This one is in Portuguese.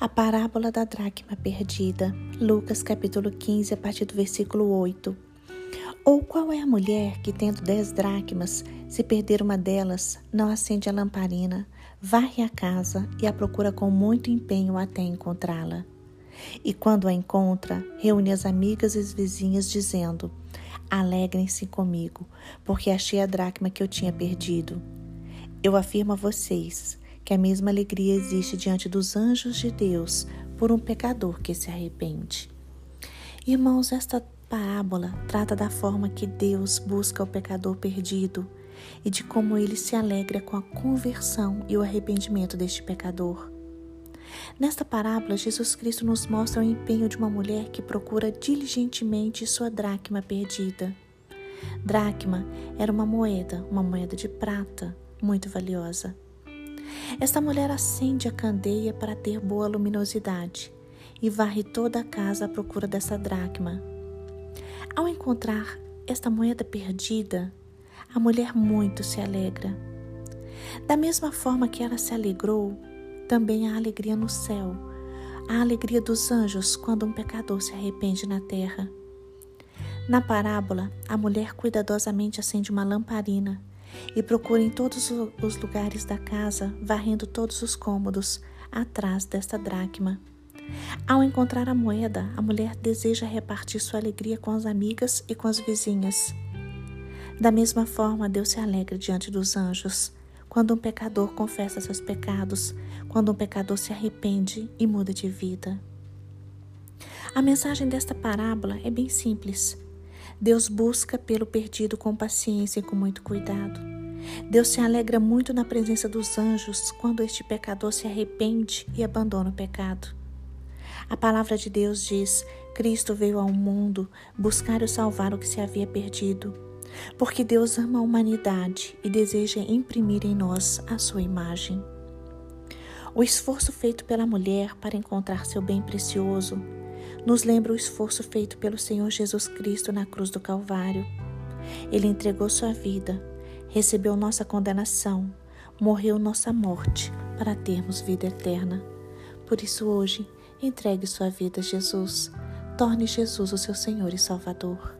A parábola da dracma perdida, Lucas capítulo 15, a partir do versículo 8. Ou qual é a mulher que, tendo dez dracmas, se perder uma delas, não acende a lamparina, varre a casa e a procura com muito empenho até encontrá-la? E quando a encontra, reúne as amigas e as vizinhas, dizendo: Alegrem-se comigo, porque achei a dracma que eu tinha perdido. Eu afirmo a vocês que a mesma alegria existe diante dos anjos de Deus por um pecador que se arrepende. Irmãos, esta parábola trata da forma que Deus busca o pecador perdido e de como ele se alegra com a conversão e o arrependimento deste pecador. Nesta parábola, Jesus Cristo nos mostra o empenho de uma mulher que procura diligentemente sua dracma perdida. Dracma era uma moeda, uma moeda de prata, muito valiosa. Esta mulher acende a candeia para ter boa luminosidade e varre toda a casa à procura dessa dracma. Ao encontrar esta moeda perdida, a mulher muito se alegra. Da mesma forma que ela se alegrou, também há alegria no céu, a alegria dos anjos quando um pecador se arrepende na terra. Na parábola, a mulher cuidadosamente acende uma lamparina e procura em todos os lugares da casa, varrendo todos os cômodos, atrás desta dracma. Ao encontrar a moeda, a mulher deseja repartir sua alegria com as amigas e com as vizinhas. Da mesma forma, Deus se alegra diante dos anjos, quando um pecador confessa seus pecados, quando um pecador se arrepende e muda de vida. A mensagem desta parábola é bem simples. Deus busca pelo perdido com paciência e com muito cuidado. Deus se alegra muito na presença dos anjos quando este pecador se arrepende e abandona o pecado. A palavra de Deus diz: Cristo veio ao mundo buscar e salvar o que se havia perdido, porque Deus ama a humanidade e deseja imprimir em nós a sua imagem. O esforço feito pela mulher para encontrar seu bem precioso nos lembra o esforço feito pelo Senhor Jesus Cristo na cruz do Calvário. Ele entregou sua vida, recebeu nossa condenação, morreu nossa morte para termos vida eterna. Por isso, hoje, entregue sua vida a Jesus. Torne Jesus o seu Senhor e Salvador.